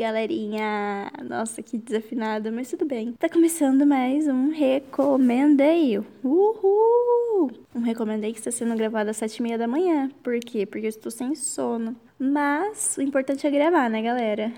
galerinha! Nossa, que desafinada, mas tudo bem. Tá começando mais um Recomendei. Uhul! Um Recomendei que está sendo gravado às sete e meia da manhã. Por quê? Porque eu estou sem sono. Mas o importante é gravar, né, galera?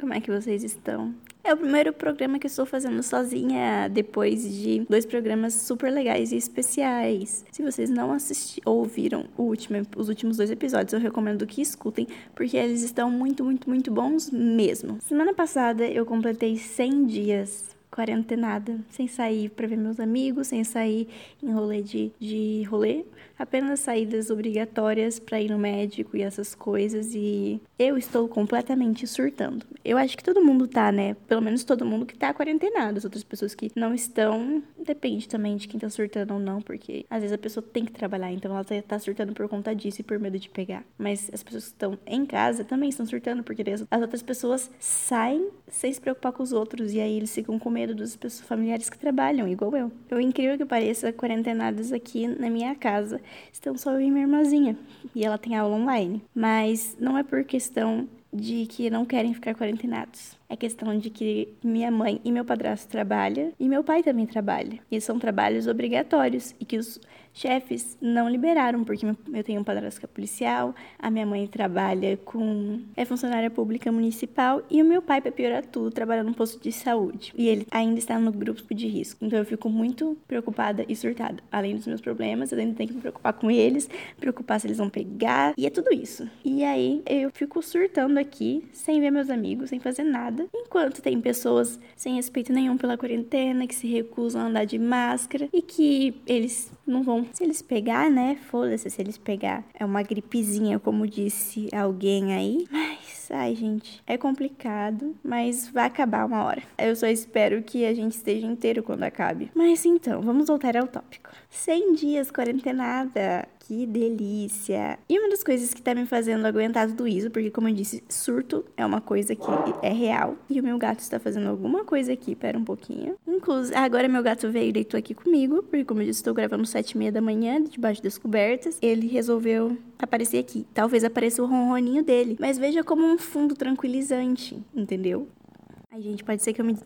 Como é que vocês estão? É o primeiro programa que eu estou fazendo sozinha, depois de dois programas super legais e especiais. Se vocês não assistiram, ouviram último, os últimos dois episódios, eu recomendo que escutem, porque eles estão muito, muito, muito bons mesmo. Semana passada eu completei 100 dias quarentenada, sem sair para ver meus amigos, sem sair em rolê de, de rolê, apenas saídas obrigatórias para ir no médico e essas coisas e eu estou completamente surtando. Eu acho que todo mundo tá, né? Pelo menos todo mundo que tá quarentenado. As outras pessoas que não estão, depende também de quem tá surtando ou não, porque às vezes a pessoa tem que trabalhar, então ela tá surtando por conta disso e por medo de pegar. Mas as pessoas que estão em casa também estão surtando, porque as outras pessoas saem sem se preocupar com os outros e aí eles ficam com medo dos pessoas familiares que trabalham, igual eu. Eu incrível que pareça, quarentenadas aqui na minha casa estão só eu e minha irmãzinha. E ela tem aula online. Mas não é por questão de que não querem ficar quarentenados. É questão de que minha mãe e meu padrasto trabalham e meu pai também trabalha. E são trabalhos obrigatórios e que os chefes não liberaram, porque eu tenho um padrasto que é policial, a minha mãe trabalha com. é funcionária pública municipal e o meu pai, para piorar tudo, trabalha num posto de saúde. E ele ainda está no grupo de risco. Então eu fico muito preocupada e surtada. Além dos meus problemas, eu ainda tenho que me preocupar com eles, preocupar se eles vão pegar, e é tudo isso. E aí eu fico surtando aqui, sem ver meus amigos, sem fazer nada, enquanto tem pessoas sem respeito nenhum pela quarentena, que se recusam a andar de máscara e que eles não vão se eles pegar, né? Foda-se se eles pegar. É uma gripezinha, como disse alguém aí. Mas, ai, gente, é complicado, mas vai acabar uma hora. Eu só espero que a gente esteja inteiro quando acabe. Mas então, vamos voltar ao tópico. 100 dias quarentenada. Que delícia! E uma das coisas que tá me fazendo aguentar tudo isso, porque como eu disse, surto é uma coisa que é real. E o meu gato está fazendo alguma coisa aqui, pera um pouquinho. Inclusive, agora meu gato veio e deitou aqui comigo, porque como eu disse, estou gravando sete e meia da manhã, debaixo das cobertas. Ele resolveu aparecer aqui. Talvez apareça o ronroninho dele. Mas veja como um fundo tranquilizante, entendeu? Ai, gente, pode ser que eu me,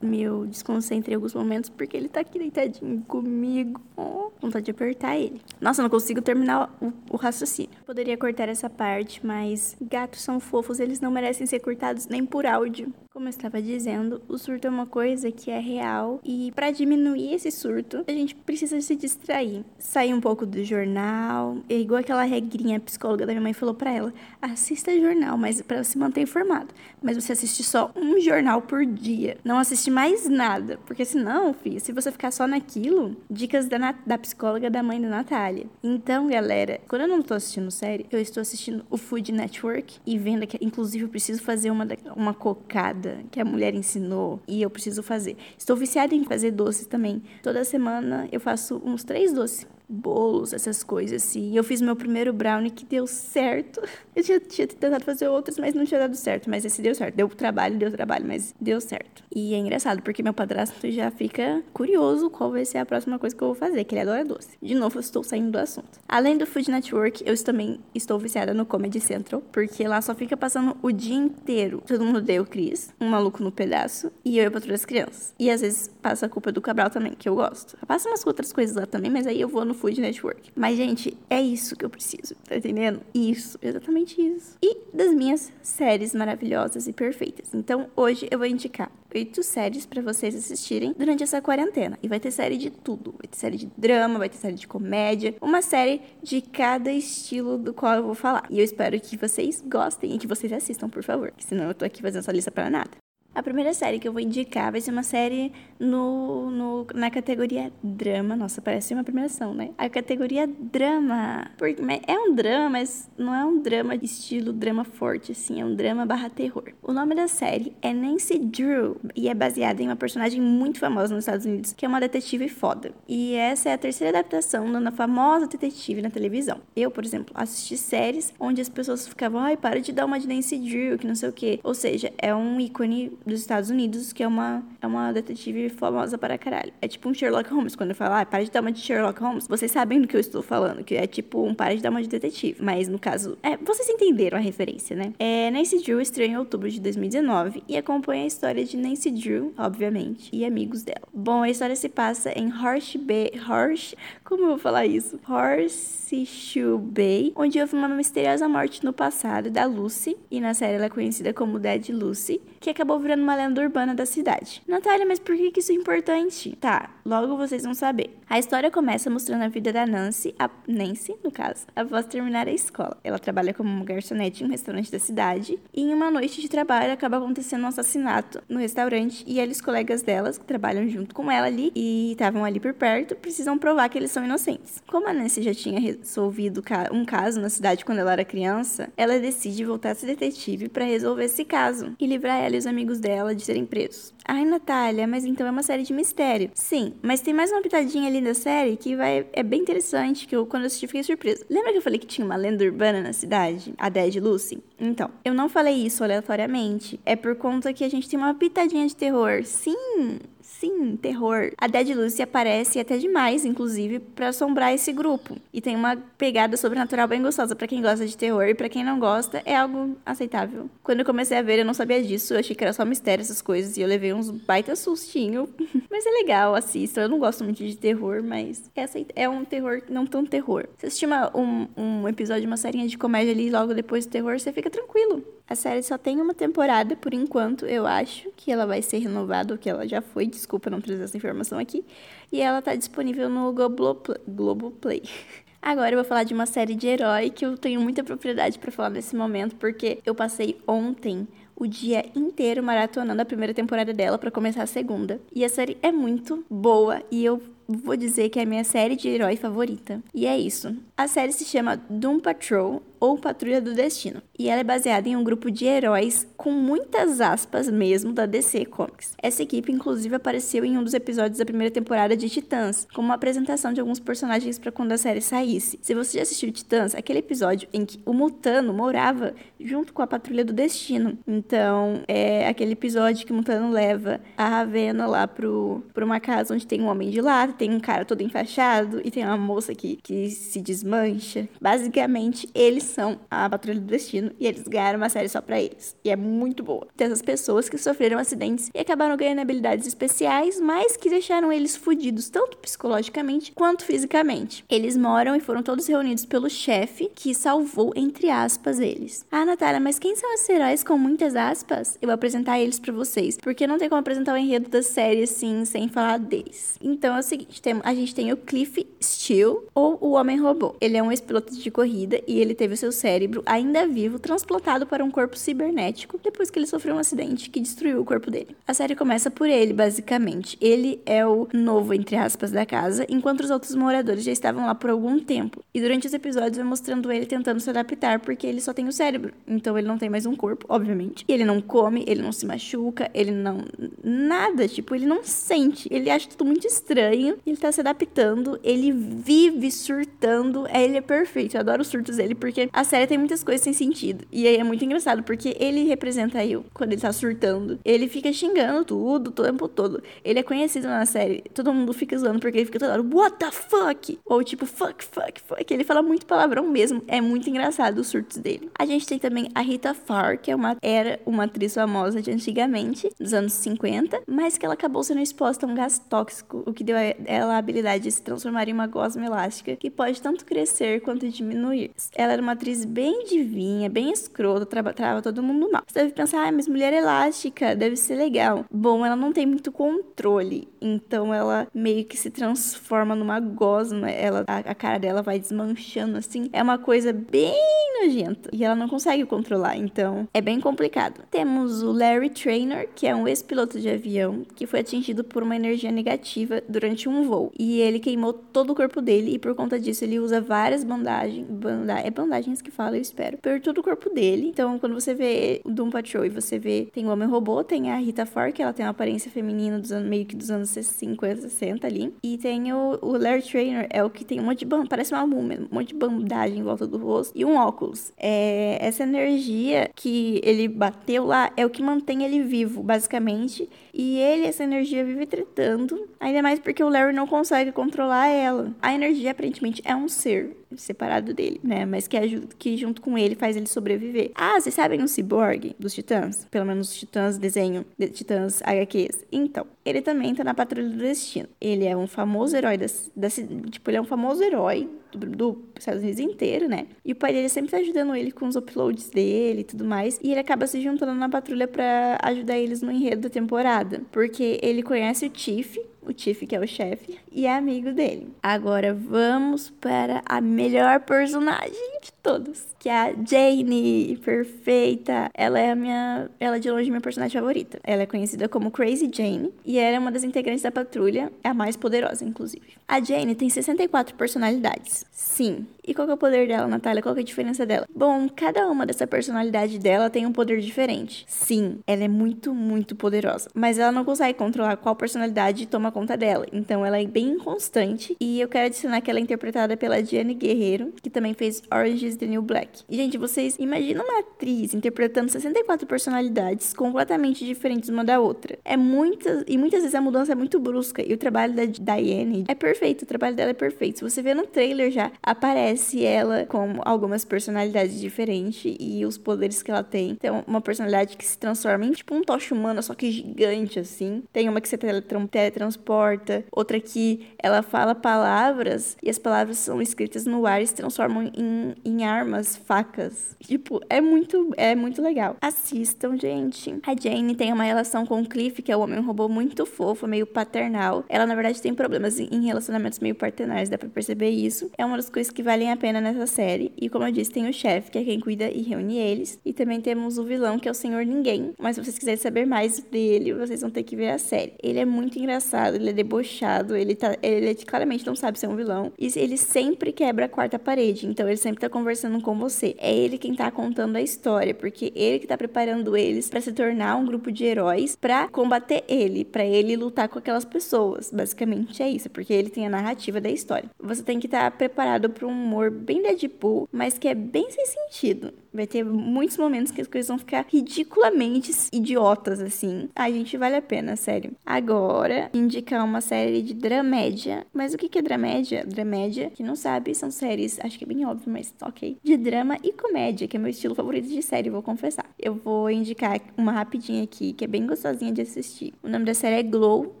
me desconcentre em alguns momentos, porque ele tá aqui deitadinho comigo. Oh, vontade de apertar ele. Nossa, não consigo terminar o, o, raciocínio. Poderia cortar essa parte, mas gatos são fofos, eles não merecem ser cortados nem por áudio. Como eu estava dizendo, o surto é uma coisa que é real e para diminuir esse surto, a gente precisa se distrair. Sair um pouco do jornal, é igual aquela regrinha psicóloga da minha mãe falou para ela: assista jornal, mas para se manter informado. Mas você assiste só um jornal por dia. Não assiste mais nada, porque senão, filho, se você ficar só naquilo, dicas da, da psicóloga da mãe da Natália. Então, galera, quando eu não tô assistindo série, eu estou assistindo o Food Network e vendo que inclusive eu preciso fazer uma uma cocada que a mulher ensinou e eu preciso fazer. Estou viciada em fazer doces também. Toda semana eu faço uns três doces bolos, essas coisas assim. Eu fiz meu primeiro brownie que deu certo. Eu tinha, tinha tentado fazer outros, mas não tinha dado certo. Mas esse deu certo. Deu trabalho, deu trabalho, mas deu certo. E é engraçado, porque meu padrasto já fica curioso qual vai ser a próxima coisa que eu vou fazer, que ele adora doce. De novo, eu estou saindo do assunto. Além do Food Network, eu também estou viciada no Comedy Central, porque lá só fica passando o dia inteiro. Todo mundo odeia o Chris, um maluco no pedaço, e eu e para as crianças. E às vezes passa a culpa do Cabral também, que eu gosto. Passa umas outras coisas lá também, mas aí eu vou no Food Network. Mas, gente, é isso que eu preciso, tá entendendo? Isso, exatamente isso. E das minhas séries maravilhosas e perfeitas. Então, hoje eu vou indicar oito séries para vocês assistirem durante essa quarentena. E vai ter série de tudo. Vai ter série de drama, vai ter série de comédia, uma série de cada estilo do qual eu vou falar. E eu espero que vocês gostem e que vocês assistam, por favor. Senão eu tô aqui fazendo essa lista para nada. A primeira série que eu vou indicar vai ser uma série no, no, na categoria drama. Nossa, parece uma premiação, né? A categoria drama. Porque é um drama, mas não é um drama estilo drama forte, assim. É um drama barra terror. O nome da série é Nancy Drew e é baseada em uma personagem muito famosa nos Estados Unidos, que é uma detetive foda. E essa é a terceira adaptação da famosa detetive na televisão. Eu, por exemplo, assisti séries onde as pessoas ficavam, ai, para de dar uma de Nancy Drew, que não sei o quê. Ou seja, é um ícone dos Estados Unidos, que é uma, é uma detetive famosa para caralho. É tipo um Sherlock Holmes. Quando eu falo, ah, para de dar uma de Sherlock Holmes, vocês sabem do que eu estou falando, que é tipo um para de dar uma de detetive. Mas no caso, é, vocês entenderam a referência, né? É, Nancy Drew estreou em outubro de 2019 e acompanha a história de Nancy Drew, obviamente, e amigos dela. Bom, a história se passa em Horse Bay. Horse. Como eu vou falar isso? Horseshoe Bay, onde houve uma misteriosa morte no passado da Lucy, e na série ela é conhecida como Dead Lucy, que acabou virando uma lenda urbana da cidade. Natália, mas por que, isso é importante? Tá, logo vocês vão saber. A história começa mostrando a vida da Nancy, a Nancy, no caso, após terminar a escola. Ela trabalha como garçonete em um restaurante da cidade, e em uma noite de trabalho acaba acontecendo um assassinato no restaurante, e eles, colegas delas, que trabalham junto com ela ali e estavam ali por perto, precisam provar que eles são inocentes. Como a Nancy já tinha resolvido um caso na cidade quando ela era criança, ela decide voltar a ser detetive para resolver esse caso e livrar ela os amigos dela de serem presos. Ai, Natália, mas então é uma série de mistério. Sim, mas tem mais uma pitadinha ali da série que vai é bem interessante, que eu quando assisti fiquei surpresa. Lembra que eu falei que tinha uma lenda urbana na cidade? A Dead Lucy? Então, eu não falei isso aleatoriamente. É por conta que a gente tem uma pitadinha de terror. Sim, Sim, terror. A Dead Lucy aparece até demais, inclusive, para assombrar esse grupo. E tem uma pegada sobrenatural bem gostosa para quem gosta de terror e para quem não gosta, é algo aceitável. Quando eu comecei a ver, eu não sabia disso, eu achei que era só mistério essas coisas e eu levei uns baita sustinho. mas é legal, assista. Eu não gosto muito de terror, mas é, é um terror não tão terror. Se assistir uma, um, um episódio uma série de comédia ali logo depois do terror, você fica tranquilo. A série só tem uma temporada por enquanto, eu acho que ela vai ser renovada, ou que ela já foi, desculpa não trazer essa informação aqui. E ela tá disponível no Globoplay. Agora eu vou falar de uma série de herói que eu tenho muita propriedade para falar nesse momento, porque eu passei ontem o dia inteiro maratonando a primeira temporada dela para começar a segunda. E a série é muito boa e eu vou dizer que é a minha série de herói favorita. E é isso. A série se chama Doom Patrol ou Patrulha do Destino, e ela é baseada em um grupo de heróis com muitas aspas mesmo da DC Comics. Essa equipe inclusive apareceu em um dos episódios da primeira temporada de Titãs, como uma apresentação de alguns personagens para quando a série saísse. Se você já assistiu Titãs, aquele episódio em que o Mutano morava junto com a Patrulha do Destino. Então, é aquele episódio que o Mutano leva a Ravena lá pro, pro uma casa onde tem um homem de tem um cara todo enfaixado e tem uma moça que, que se desmancha. Basicamente, eles são a Patrulha do Destino e eles ganharam uma série só para eles. E é muito boa. Tem essas pessoas que sofreram acidentes e acabaram ganhando habilidades especiais, mas que deixaram eles fudidos tanto psicologicamente quanto fisicamente. Eles moram e foram todos reunidos pelo chefe que salvou, entre aspas, eles. Ah, Natália, mas quem são esses heróis com muitas aspas? Eu vou apresentar eles para vocês, porque não tem como apresentar o enredo da série assim sem falar deles. Então é o seguinte, tem, a gente tem o Cliff Steele ou o Homem Robô. Ele é um ex-piloto de corrida e ele teve seu cérebro, ainda vivo, transplantado para um corpo cibernético depois que ele sofreu um acidente que destruiu o corpo dele. A série começa por ele, basicamente. Ele é o novo, entre aspas, da casa, enquanto os outros moradores já estavam lá por algum tempo. E durante os episódios vai mostrando ele tentando se adaptar, porque ele só tem o cérebro. Então ele não tem mais um corpo, obviamente. E ele não come, ele não se machuca, ele não. Nada. Tipo, ele não sente. Ele acha tudo muito estranho. Ele tá se adaptando. Ele vive surtando. Ele é perfeito. Eu adoro os surtos dele, porque a série tem muitas coisas sem sentido. E aí é muito engraçado, porque ele representa eu quando ele tá surtando. Ele fica xingando tudo, o tempo todo. Ele é conhecido na série. Todo mundo fica zoando porque ele fica toda hora, what the fuck? Ou tipo, fuck, fuck, fuck. Ele fala muito palavrão mesmo. É muito engraçado os surtos dele. A gente tem também a Rita Farr, que é uma, era uma atriz famosa de antigamente, dos anos 50, mas que ela acabou sendo exposta a um gás tóxico, o que deu a ela a habilidade de se transformar em uma gosma elástica que pode tanto crescer quanto diminuir. Ela era uma atriz bem divinha, bem escrota, trava todo mundo mal. Você deve pensar, ah, mas mulher elástica, deve ser legal. Bom, ela não tem muito controle, então ela meio que se transforma numa gosma, ela, a, a cara dela vai desmanchando assim. É uma coisa bem nojenta e ela não consegue controlar, então é bem complicado. Temos o Larry Trainer, que é um ex-piloto de avião que foi atingido por uma energia negativa durante um um voo. E ele queimou todo o corpo dele e por conta disso ele usa várias bandagens, banda, é bandagens que fala, eu espero, por todo o corpo dele. Então, quando você vê o Doom Patrol e você vê, tem o Homem-Robô, tem a Rita Fork, ela tem uma aparência feminina dos anos, meio que dos anos 50, 60 ali. E tem o, o Larry Trainer, é o que tem um monte de parece uma múmia, um monte de bandagem em volta do rosto e um óculos. É, essa energia que ele bateu lá é o que mantém ele vivo, basicamente. E ele, essa energia, vive tretando. Ainda mais porque o Larry não consegue controlar ela. A energia, aparentemente, é um ser separado dele, né? Mas que, ajuda, que junto com ele faz ele sobreviver. Ah, vocês sabem o Cyborg dos Titãs? Pelo menos os Titãs desenho, de Titãs HQs. Então, ele também tá na Patrulha do Destino. Ele é um famoso herói da, da tipo, ele é um famoso herói do, do Estados Unidos inteiro, né? E o pai dele sempre tá ajudando ele com os uploads dele e tudo mais. E ele acaba se juntando na patrulha para ajudar eles no enredo da temporada. Porque ele conhece o Tiff, o Tiff, que é o chefe, e é amigo dele. Agora vamos para a melhor personagem todos, que é a Jane, perfeita. Ela é a minha, ela é de longe minha personagem favorita. Ela é conhecida como Crazy Jane e ela é uma das integrantes da patrulha, é a mais poderosa, inclusive. A Jane tem 64 personalidades. Sim. E qual é o poder dela, Natália? Qual é a diferença dela? Bom, cada uma dessa personalidade dela tem um poder diferente. Sim, ela é muito, muito poderosa. Mas ela não consegue controlar qual personalidade toma conta dela. Então ela é bem inconstante. E eu quero adicionar que ela é interpretada pela Diane Guerreiro, que também fez Orange is the New Black. E, gente, vocês imaginam uma atriz interpretando 64 personalidades completamente diferentes uma da outra. É muitas. E muitas vezes a mudança é muito brusca. E o trabalho da Diane é perfeito. O trabalho dela é perfeito. Se você vê no trailer já, aparece ela com algumas personalidades diferentes e os poderes que ela tem. Tem uma personalidade que se transforma em tipo um tocha humana, só que gigante, assim. Tem uma que se teletransporta, outra que ela fala palavras e as palavras são escritas no ar e se transformam em, em armas, facas. Tipo, é muito, é muito legal. Assistam, gente. A Jane tem uma relação com o Cliff, que é o homem robô muito fofo, meio paternal. Ela, na verdade, tem problemas em relacionamentos meio paternais, dá pra perceber isso. É uma das coisas que valem a pena nessa série. E como eu disse, tem o chefe, que é quem cuida e reúne eles. E também temos o vilão, que é o Senhor Ninguém. Mas se vocês quiserem saber mais dele, vocês vão ter que ver a série. Ele é muito engraçado, ele é debochado, ele, tá, ele claramente não sabe ser um vilão. E ele sempre quebra a quarta parede. Então ele sempre tá conversando com você. É ele quem tá contando a história, porque ele que tá preparando eles para se tornar um grupo de heróis para combater ele, para ele lutar com aquelas pessoas. Basicamente é isso, porque ele tem a narrativa da história. Você tem que estar tá preparado para um humor bem Deadpool, mas que é bem sem sentido. Vai ter muitos momentos que as coisas vão ficar ridiculamente idiotas, assim. A gente vale a pena, sério. Agora, indicar uma série de dramédia. Mas o que é dramédia? Dramédia, que não sabe, são séries, acho que é bem óbvio, mas ok. De drama e comédia, que é meu estilo favorito de série, vou confessar. Eu vou indicar uma rapidinha aqui, que é bem gostosinha de assistir. O nome da série é Glow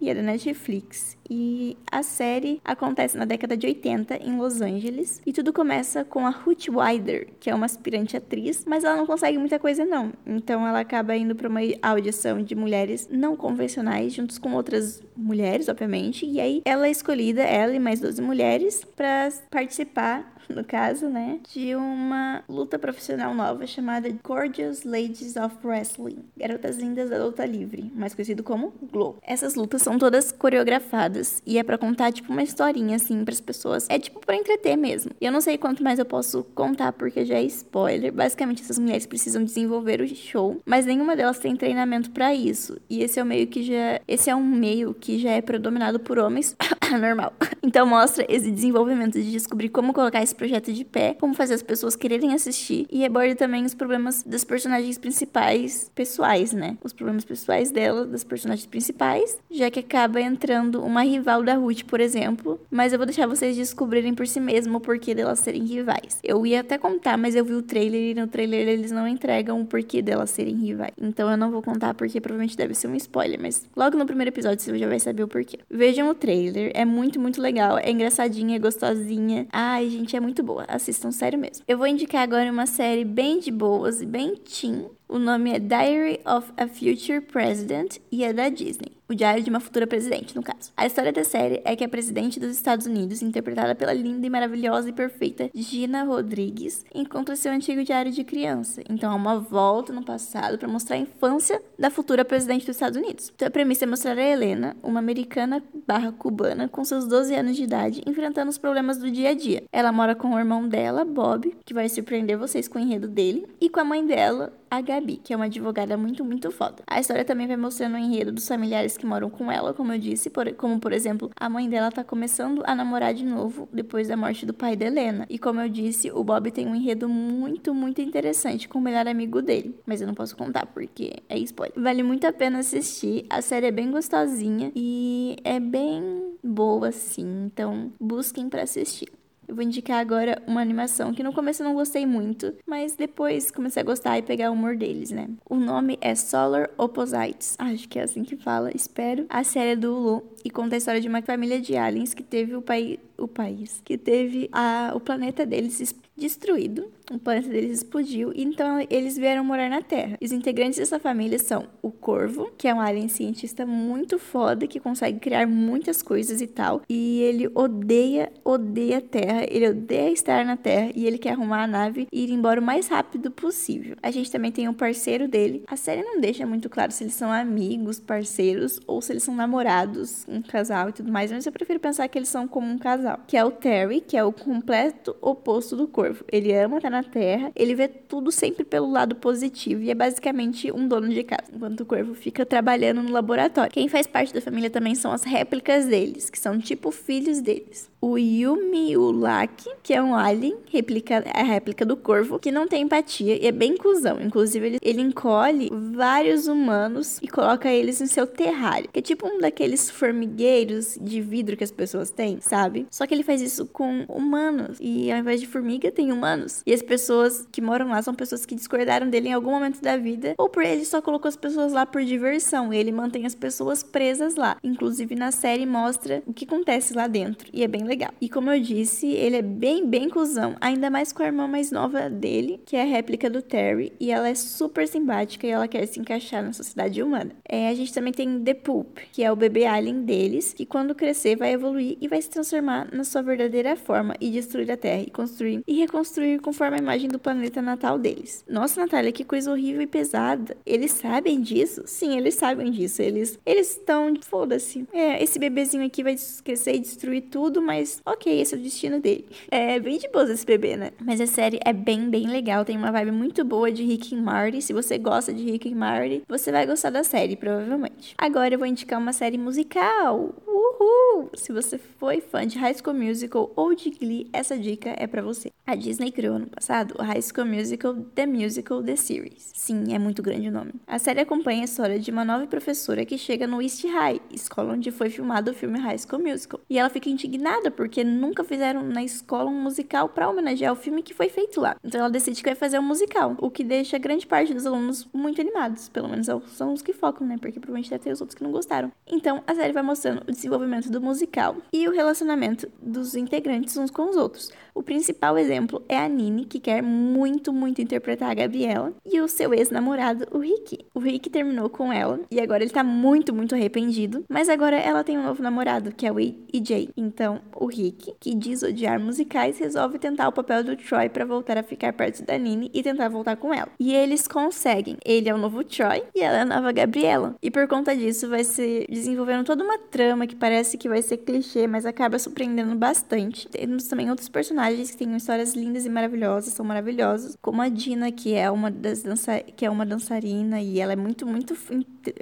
e é da Netflix. E a série acontece na década de 80 em Los Angeles e tudo começa com a Ruth Wider, que é uma aspirante atriz, mas ela não consegue muita coisa não. Então ela acaba indo para uma audição de mulheres não convencionais juntos com outras mulheres, obviamente, e aí ela é escolhida, ela e mais 12 mulheres, para participar no caso, né, de uma luta profissional nova chamada Gorgeous Ladies of Wrestling, Garotas Lindas da Luta Livre, mais conhecido como Glow. Essas lutas são todas coreografadas e é para contar tipo uma historinha assim para as pessoas. É tipo para entreter mesmo. E eu não sei quanto mais eu posso contar porque já é spoiler. Basicamente essas mulheres precisam desenvolver o show, mas nenhuma delas tem treinamento para isso. E esse é o meio que já esse é um meio que já é predominado por homens, normal. Então mostra esse desenvolvimento de descobrir como colocar esse projeto de pé, como fazer as pessoas quererem assistir e aborda também os problemas das personagens principais pessoais, né? Os problemas pessoais dela, das personagens principais, já que acaba entrando uma rival da Ruth, por exemplo, mas eu vou deixar vocês descobrirem por si mesmo o porquê delas serem rivais. Eu ia até contar, mas eu vi o trailer e no trailer eles não entregam o porquê delas serem rivais. Então eu não vou contar porque provavelmente deve ser um spoiler, mas logo no primeiro episódio você já vai saber o porquê. Vejam o trailer, é muito, muito legal, é engraçadinha, é gostosinha. Ai, gente, é muito muito boa. Assistam, sério mesmo. Eu vou indicar agora uma série bem de boas e bem teen. O nome é Diary of a Future President e é da Disney. O diário de uma futura presidente, no caso. A história da série é que a presidente dos Estados Unidos, interpretada pela linda e maravilhosa e perfeita Gina Rodrigues, encontra seu antigo diário de criança. Então, há uma volta no passado para mostrar a infância da futura presidente dos Estados Unidos. Então, a premissa é mostrar a Helena, uma americana barra cubana, com seus 12 anos de idade, enfrentando os problemas do dia a dia. Ela mora com o irmão dela, Bob, que vai surpreender vocês com o enredo dele, e com a mãe dela, a Gabi, que é uma advogada muito, muito foda. A história também vai mostrando o enredo dos familiares que moram com ela, como eu disse, por, como por exemplo, a mãe dela tá começando a namorar de novo depois da morte do pai da Helena. E como eu disse, o Bob tem um enredo muito, muito interessante com o melhor amigo dele. Mas eu não posso contar porque é spoiler. Vale muito a pena assistir. A série é bem gostosinha e é bem boa, assim. Então, busquem para assistir. Eu vou indicar agora uma animação que no começo eu não gostei muito, mas depois comecei a gostar e pegar o humor deles, né? O nome é Solar Opposites. Acho que é assim que fala, espero. A série é do Hulu e conta a história de uma família de aliens que teve o, pai, o país, que teve a, o planeta deles destruído. O planeta deles explodiu, e então eles vieram morar na Terra. Os integrantes dessa família são o Corvo, que é um alien cientista muito foda, que consegue criar muitas coisas e tal. E ele odeia, odeia a Terra, ele odeia estar na Terra e ele quer arrumar a nave e ir embora o mais rápido possível. A gente também tem um parceiro dele. A série não deixa muito claro se eles são amigos, parceiros ou se eles são namorados, um casal e tudo mais, mas eu prefiro pensar que eles são como um casal. Que é o Terry, que é o completo oposto do corvo. Ele ama estar na Terra, ele vê tudo sempre pelo lado positivo e é basicamente um dono de casa, enquanto o corvo fica trabalhando no laboratório. Quem faz parte da família também são as réplicas deles, que são tipo filhos deles o Yumiulak, que é um alien, replica, a réplica do corvo, que não tem empatia e é bem cuzão. Inclusive, ele, ele encolhe vários humanos e coloca eles em seu terrário, que é tipo um daqueles formigueiros de vidro que as pessoas têm, sabe? Só que ele faz isso com humanos e ao invés de formiga, tem humanos. E as pessoas que moram lá são pessoas que discordaram dele em algum momento da vida, ou por ele só colocou as pessoas lá por diversão. Ele mantém as pessoas presas lá. Inclusive, na série mostra o que acontece lá dentro. E é bem legal. E como eu disse, ele é bem, bem cuzão. Ainda mais com a irmã mais nova dele, que é a réplica do Terry. E ela é super simpática e ela quer se encaixar na sociedade humana. É, a gente também tem The Poop, que é o bebê alien deles, que quando crescer vai evoluir e vai se transformar na sua verdadeira forma e destruir a Terra e construir e reconstruir conforme a imagem do planeta natal deles. Nossa, Natália, que coisa horrível e pesada. Eles sabem disso? Sim, eles sabem disso. Eles eles estão, foda-se. É, esse bebezinho aqui vai crescer e destruir tudo, mas ok, esse é o destino dele. É bem de boa esse bebê, né? Mas a série é bem, bem legal. Tem uma vibe muito boa de Rick e Marty. Se você gosta de Rick e Marty, você vai gostar da série, provavelmente. Agora eu vou indicar uma série musical. Uhul! Se você foi fã de High School Musical ou de Glee, essa dica é para você. A Disney criou ano passado o High School Musical The Musical The Series. Sim, é muito grande o nome. A série acompanha a história de uma nova professora que chega no East High, escola onde foi filmado o filme High School Musical. E ela fica indignada porque nunca fizeram na escola um musical para homenagear o filme que foi feito lá. Então ela decide que vai fazer um musical, o que deixa grande parte dos alunos muito animados, pelo menos são os que focam, né? Porque provavelmente deve ter os outros que não gostaram. Então a série vai mostrando o desenvolvimento do musical e o relacionamento dos integrantes uns com os outros. O principal exemplo é a Nini, que quer muito, muito interpretar a Gabriela, e o seu ex-namorado, o Rick. O Rick terminou com ela e agora ele tá muito, muito arrependido, mas agora ela tem um novo namorado, que é o EJ. Então, o Rick, que diz odiar musicais, resolve tentar o papel do Troy para voltar a ficar perto da Nini e tentar voltar com ela. E eles conseguem. Ele é o novo Troy e ela é a nova Gabriela. E por conta disso, vai se desenvolvendo toda uma trama que parece que vai ser clichê, mas acaba surpreendendo bastante. Temos também outros personagens que têm histórias lindas e maravilhosas, são maravilhosos, como a Dina, que é uma das dança que é uma dançarina e ela é muito, muito,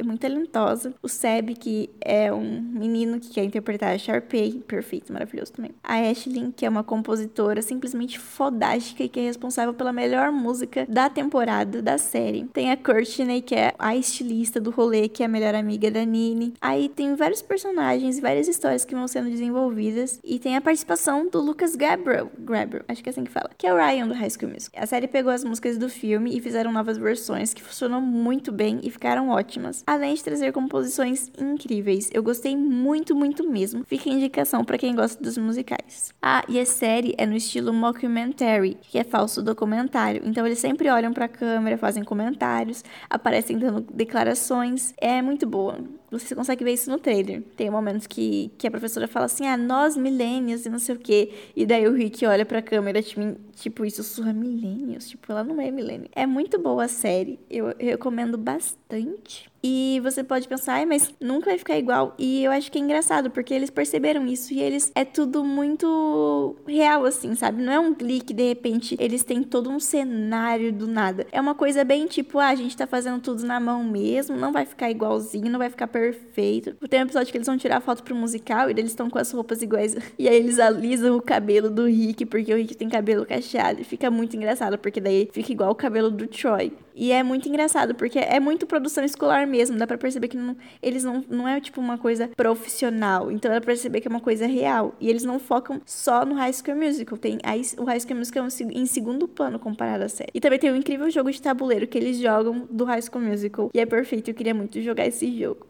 muito talentosa. O Seb, que é um menino que quer interpretar a Sharpay, perfeito, maravilhoso também. A Ashley, que é uma compositora simplesmente fodástica e que é responsável pela melhor música da temporada da série. Tem a Courtney, que é a estilista do rolê, que é a melhor amiga da Nini. Aí tem vários personagens, várias histórias que vão sendo desenvolvidas. E tem a participação do Lucas Gabriel, Gabriel, acho que é assim que fala, que é o Ryan do High School Music. A série pegou as músicas do filme e fizeram novas versões que funcionam muito bem e ficaram ótimas. Além de trazer composições incríveis. Eu gostei muito, muito mesmo. Fica a indicação para quem gosta dos musicais. Ah, e a série é no estilo mockumentary, que é falso documentário. Então eles sempre olham para a câmera, fazem comentários, aparecem dando declarações. É muito boa. Você consegue ver isso no trailer. Tem momentos que, que a professora fala assim, ah, nós milênios e não sei o quê. E daí o Rick olha pra câmera, tipo, tipo isso surra milênios. Tipo, ela não é milênio. É muito boa a série. Eu recomendo bastante. E você pode pensar, mas nunca vai ficar igual. E eu acho que é engraçado, porque eles perceberam isso e eles. É tudo muito real, assim, sabe? Não é um clique, de repente, eles têm todo um cenário do nada. É uma coisa bem tipo, ah, a gente tá fazendo tudo na mão mesmo, não vai ficar igualzinho, não vai ficar perfeito. Tem um episódio que eles vão tirar foto pro musical e eles estão com as roupas iguais. E aí eles alisam o cabelo do Rick, porque o Rick tem cabelo cacheado. E fica muito engraçado, porque daí fica igual o cabelo do Troy. E é muito engraçado, porque é muito produção escolar mesmo. Dá pra perceber que não, eles não, não é tipo uma coisa profissional. Então dá pra perceber que é uma coisa real. E eles não focam só no High School Musical. Tem o High School Musical é em segundo plano comparado à série. E também tem um incrível jogo de tabuleiro que eles jogam do High School Musical. E é perfeito. Eu queria muito jogar esse jogo.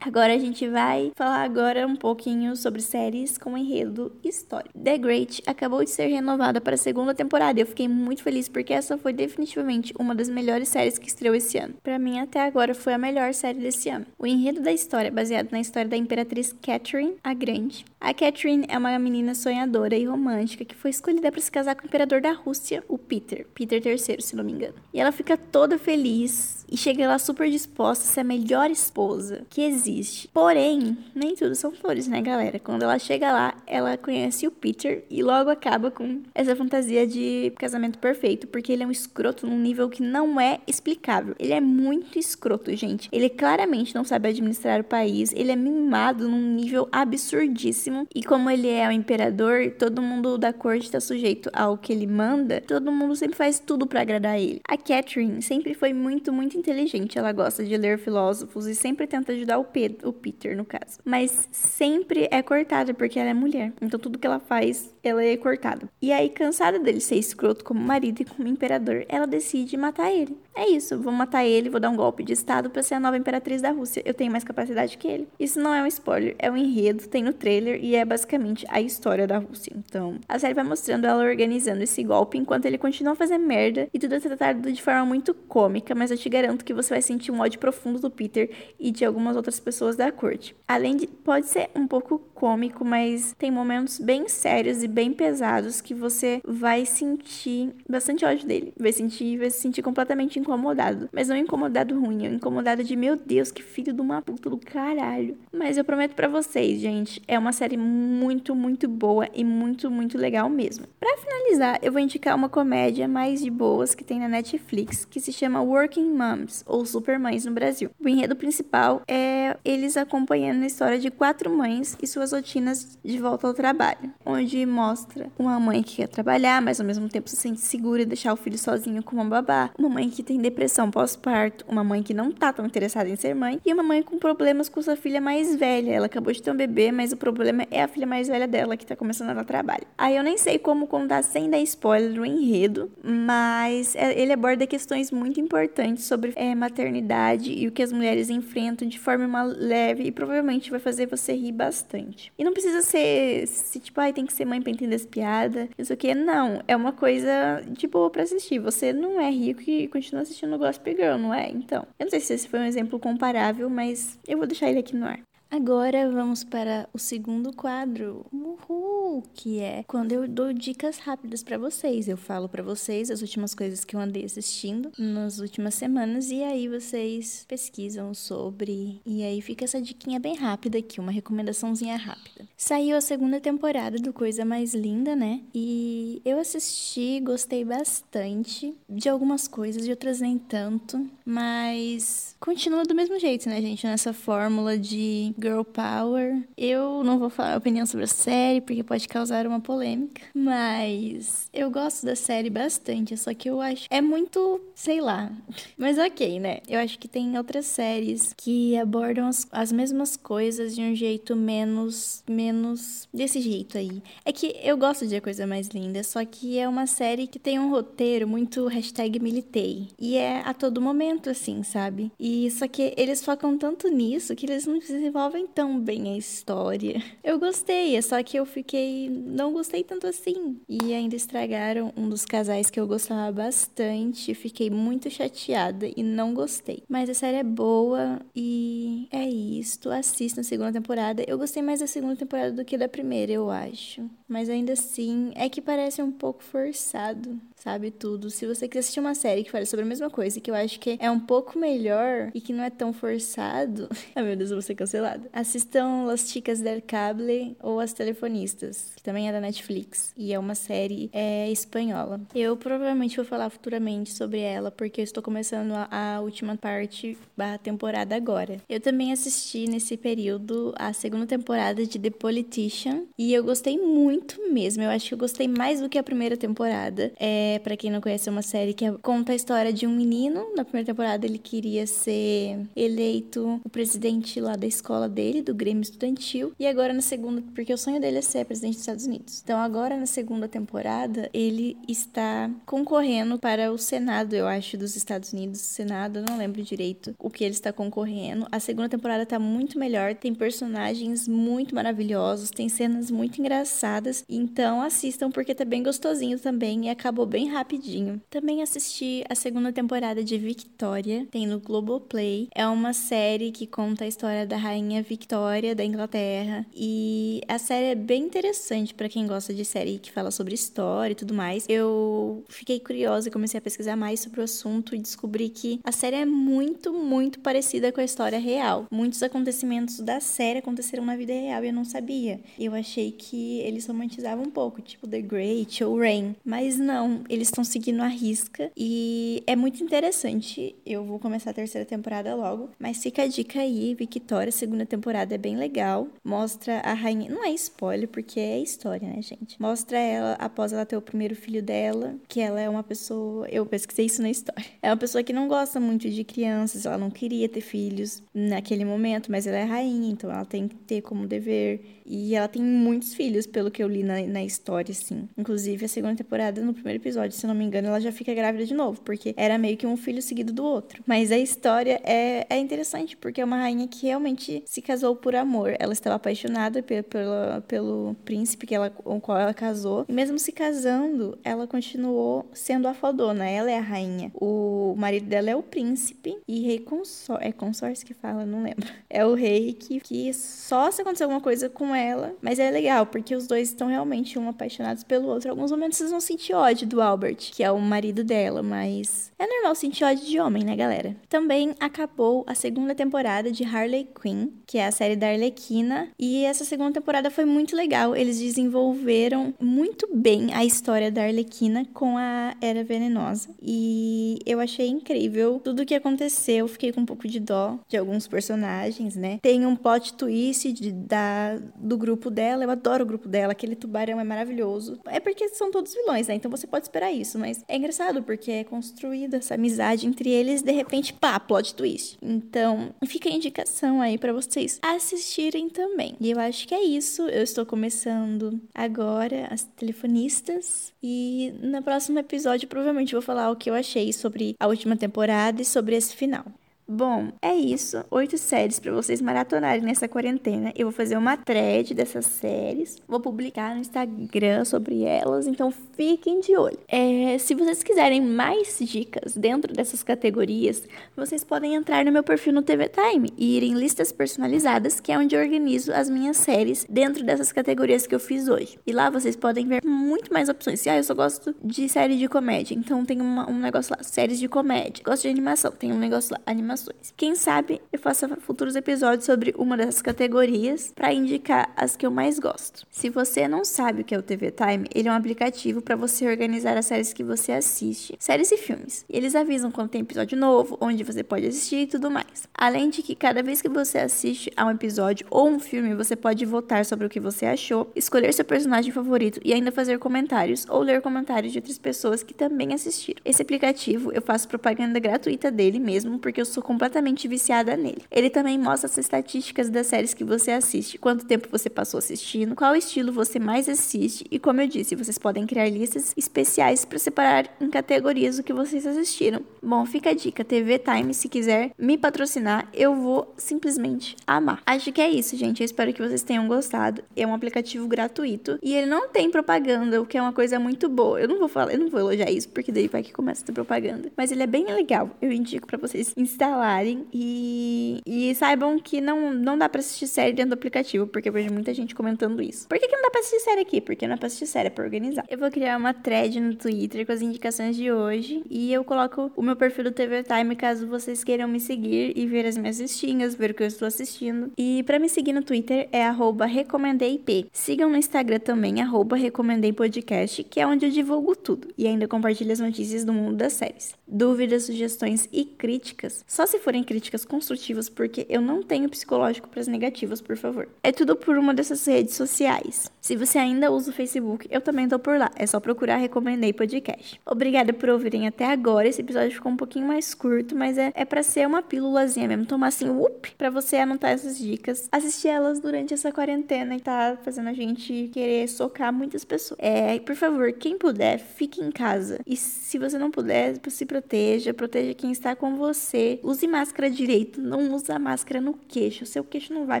Agora a gente vai falar agora um pouquinho sobre séries com enredo histórico. The Great acabou de ser renovada para a segunda temporada eu fiquei muito feliz porque essa foi definitivamente uma das melhores séries que estreou esse ano. Para mim até agora foi a melhor série desse ano. O enredo da história é baseado na história da imperatriz Catherine a Grande. A Catherine é uma menina sonhadora e romântica que foi escolhida para se casar com o imperador da Rússia, o Peter, Peter III, se não me engano. E ela fica toda feliz e chega lá super disposta a ser a melhor esposa que existe. Porém, nem tudo são flores, né, galera? Quando ela chega lá, ela conhece o Peter e logo acaba com essa fantasia de casamento perfeito, porque ele é um escroto num nível que não é explicável. Ele é muito escroto, gente. Ele claramente não sabe administrar o país, ele é mimado num nível absurdíssimo. E como ele é o imperador, todo mundo da corte está sujeito ao que ele manda, todo mundo sempre faz tudo para agradar ele. A Catherine sempre foi muito muito inteligente, ela gosta de ler filósofos e sempre tenta ajudar o, Pedro, o Peter, no caso. Mas sempre é cortada porque ela é mulher. Então tudo que ela faz, ela é cortada. E aí, cansada dele ser escroto como marido e como imperador, ela decide matar ele. É isso, vou matar ele, vou dar um golpe de estado para ser a nova imperatriz da Rússia. Eu tenho mais capacidade que ele. Isso não é um spoiler, é um enredo, tem no trailer e é basicamente a história da Rússia. Então, a série vai mostrando ela organizando esse golpe enquanto ele continua a fazer merda e tudo é tratado de forma muito cômica, mas eu te garanto que você vai sentir um ódio profundo do Peter e de algumas outras pessoas da corte. Além de, pode ser um pouco cômico, mas tem momentos bem sérios e bem pesados que você vai sentir bastante ódio dele. Vai sentir, vai se sentir completamente incomodado. Mas não incomodado ruim, é incomodado de meu Deus, que filho de uma puta do caralho. Mas eu prometo para vocês, gente, é uma série muito, muito boa e muito, muito legal mesmo. Para finalizar, eu vou indicar uma comédia mais de boas que tem na Netflix, que se chama Working Moms, ou Supermães no Brasil. O enredo principal é eles acompanhando a história de quatro mães e suas rotinas de volta ao trabalho, onde mostra uma mãe que quer trabalhar, mas ao mesmo tempo se sente segura e deixar o filho sozinho com uma babá, uma mãe que tem depressão pós-parto, uma mãe que não tá tão interessada em ser mãe e uma mãe com problemas com sua filha mais velha. Ela acabou de ter um bebê, mas o problema é a filha mais velha dela que tá começando a dar trabalho. Aí eu nem sei como contar sem dar spoiler do enredo, mas é, ele aborda questões muito importantes sobre é, maternidade e o que as mulheres enfrentam de forma leve e provavelmente vai fazer você rir bastante. E não precisa ser, se, tipo, ai, tem que ser mãe entender as piadas, isso aqui. Não, é uma coisa de boa pra assistir. Você não é rico e continua assistindo Gospel Girl, não é? Então, eu não sei se esse foi um exemplo comparável, mas eu vou deixar ele aqui no ar. Agora vamos para o segundo quadro, uhul, que é quando eu dou dicas rápidas para vocês. Eu falo para vocês as últimas coisas que eu andei assistindo nas últimas semanas e aí vocês pesquisam sobre e aí fica essa diquinha bem rápida aqui, uma recomendaçãozinha rápida. Saiu a segunda temporada do Coisa Mais Linda, né? E eu assisti, gostei bastante de algumas coisas, de outras nem tanto, mas continua do mesmo jeito, né, gente, nessa fórmula de girl power. Eu não vou falar opinião sobre a série porque pode causar uma polêmica, mas eu gosto da série bastante, só que eu acho é muito, sei lá. Mas OK, né? Eu acho que tem outras séries que abordam as, as mesmas coisas de um jeito menos, menos desse jeito aí. É que eu gosto de A Coisa Mais Linda, só que é uma série que tem um roteiro muito hashtag militei. E é a todo momento, assim, sabe? E só que eles focam tanto nisso que eles não desenvolvem tão bem a história. Eu gostei, é só que eu fiquei. Não gostei tanto assim. E ainda estragaram um dos casais que eu gostava bastante. Fiquei muito chateada e não gostei. Mas a série é boa e é isso. Assista a segunda temporada. Eu gostei mais da segunda temporada do que da primeira, eu acho. Mas ainda assim, é que parece um pouco forçado sabe tudo. Se você quiser assistir uma série que fale sobre a mesma coisa, que eu acho que é um pouco melhor e que não é tão forçado. Ai meu Deus, eu vou ser cancelada. Assistam Las Chicas del Cable ou As Telefonistas, que também é da Netflix. E é uma série é, espanhola. Eu provavelmente vou falar futuramente sobre ela, porque eu estou começando a, a última parte da temporada agora. Eu também assisti nesse período a segunda temporada de The Politician e eu gostei muito mesmo. Eu acho que eu gostei mais do que a primeira temporada. É, para quem não conhece, é uma série que conta a história de um menino. Na primeira temporada, ele queria ser eleito o presidente lá da escola dele, do Grêmio Estudantil. E agora na segunda, porque o sonho dele é ser presidente dos Estados Unidos. Então agora na segunda temporada, ele está concorrendo para o Senado, eu acho, dos Estados Unidos. Senado, não lembro direito o que ele está concorrendo. A segunda temporada tá muito melhor, tem personagens muito maravilhosos, tem cenas muito engraçadas. Então assistam porque tá bem gostosinho também e acabou bem rapidinho. Também assisti a segunda temporada de Victoria, tem no Globoplay. É uma série que conta a história da rainha Victoria da Inglaterra e a série é bem interessante para quem gosta de série que fala sobre história e tudo mais. Eu fiquei curiosa e comecei a pesquisar mais sobre o assunto e descobri que a série é muito, muito parecida com a história real. Muitos acontecimentos da série aconteceram na vida real e eu não sabia. Eu achei que eles romantizavam um pouco, tipo The Great ou Rain, mas não, eles estão seguindo a risca e é muito interessante. Eu vou começar a terceira temporada logo, mas fica a dica aí, Victoria, segunda temporada é bem legal. Mostra a rainha, não é spoiler porque é história, né, gente? Mostra ela após ela ter o primeiro filho dela, que ela é uma pessoa, eu pesquisei isso na história. É uma pessoa que não gosta muito de crianças, ela não queria ter filhos naquele momento, mas ela é rainha, então ela tem que ter como dever e ela tem muitos filhos, pelo que eu li na, na história, assim. Inclusive, a segunda temporada, no primeiro episódio, se não me engano, ela já fica grávida de novo, porque era meio que um filho seguido do outro. Mas a história é, é interessante, porque é uma rainha que realmente se casou por amor. Ela estava apaixonada pelo, pelo, príncipe que ela, com o qual ela casou. E mesmo se casando, ela continuou sendo a fodona. Ela é a rainha. O marido dela é o príncipe e rei consor é consórcio que fala, não lembro. É o rei que, que só se acontecer alguma coisa com ela. Mas é legal, porque os dois estão realmente um apaixonados pelo outro. Alguns momentos vocês vão sentir ódio do Albert, que é o marido dela, mas é normal sentir ódio de homem, né, galera? Também acabou a segunda temporada de Harley Quinn, que é a série da Arlequina, e essa segunda temporada foi muito legal. Eles desenvolveram muito bem a história da Arlequina com a Era Venenosa. E eu achei incrível tudo o que aconteceu. Fiquei com um pouco de dó de alguns personagens, né? Tem um plot twist de, da, do grupo dela. Eu adoro o grupo dela. Aquele tubarão é maravilhoso. É porque são todos vilões, né? Então você pode esperar isso. Mas é engraçado porque é construída essa amizade entre eles. De repente, pá, plot twist. Então fica a indicação aí para vocês assistirem também. E eu acho que é isso. Eu estou começando agora as telefonistas. E no próximo episódio, provavelmente, vou falar o que eu achei sobre a última temporada e sobre esse final. Bom, é isso. Oito séries para vocês maratonarem nessa quarentena. Eu vou fazer uma thread dessas séries. Vou publicar no Instagram sobre elas, então fiquem de olho. É, se vocês quiserem mais dicas dentro dessas categorias, vocês podem entrar no meu perfil no TV Time e ir em listas personalizadas, que é onde eu organizo as minhas séries dentro dessas categorias que eu fiz hoje. E lá vocês podem ver muito mais opções. Se ah, eu só gosto de série de comédia, então tem uma, um negócio lá, séries de comédia. Gosto de animação, tem um negócio lá, animação Quem sabe eu faça futuros episódios sobre uma dessas categorias para indicar as que eu mais gosto. Se você não sabe o que é o TV Time, ele é um aplicativo para você organizar as séries que você assiste, séries e filmes. Eles avisam quando tem episódio novo, onde você pode assistir e tudo mais. Além de que cada vez que você assiste a um episódio ou um filme, você pode votar sobre o que você achou, escolher seu personagem favorito e ainda fazer comentários ou ler comentários de outras pessoas que também assistiram. Esse aplicativo eu faço propaganda gratuita dele mesmo, porque eu sou completamente viciada nele. Ele também mostra as estatísticas das séries que você assiste, quanto tempo você passou assistindo, qual estilo você mais assiste e, como eu disse, vocês podem criar listas especiais para separar em categorias o que vocês assistiram. Bom, fica a dica, TV Time, se quiser me patrocinar, eu vou simplesmente amar. Acho que é isso, gente. Eu espero que vocês tenham gostado. É um aplicativo gratuito e ele não tem propaganda, o que é uma coisa muito boa. Eu não vou falar, eu não vou elogiar isso porque daí vai que começa a ter propaganda, mas ele é bem legal. Eu indico para vocês instalarem e e saibam que não não dá para assistir série dentro do aplicativo, porque eu vejo muita gente comentando isso. Por que, que não dá pra assistir série aqui? Porque não é pra assistir série, é pra organizar. Eu vou criar uma thread no Twitter com as indicações de hoje e eu coloco o meu perfil do TV Time caso vocês queiram me seguir e ver as minhas listinhas, ver o que eu estou assistindo. E para me seguir no Twitter é recomendeip. Sigam no Instagram também, recomendeipodcast, que é onde eu divulgo tudo e ainda compartilho as notícias do mundo das séries. Dúvidas, sugestões e críticas, só se forem críticas construtivas, porque eu não tenho psicológico para as negativas, por favor. É tudo por uma dessas redes sociais. Se você ainda usa o Facebook, eu também tô por lá. É só procurar Recomendei Podcast. Obrigada por ouvirem até agora. Esse episódio ficou um pouquinho mais curto, mas é, é para ser uma pílulazinha mesmo. Tomar assim, up, pra você anotar essas dicas. Assistir elas durante essa quarentena e tá fazendo a gente querer socar muitas pessoas. É, por favor, quem puder, fique em casa. E se você não puder, se proteja. Proteja quem está com você. Use máscara direito. Não usa máscara no queixo. Seu queixo não vai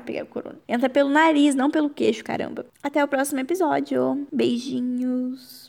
pegar o corona. Entra pelo nariz, não pelo queixo, caramba. Até o próximo episódio. Beijinhos.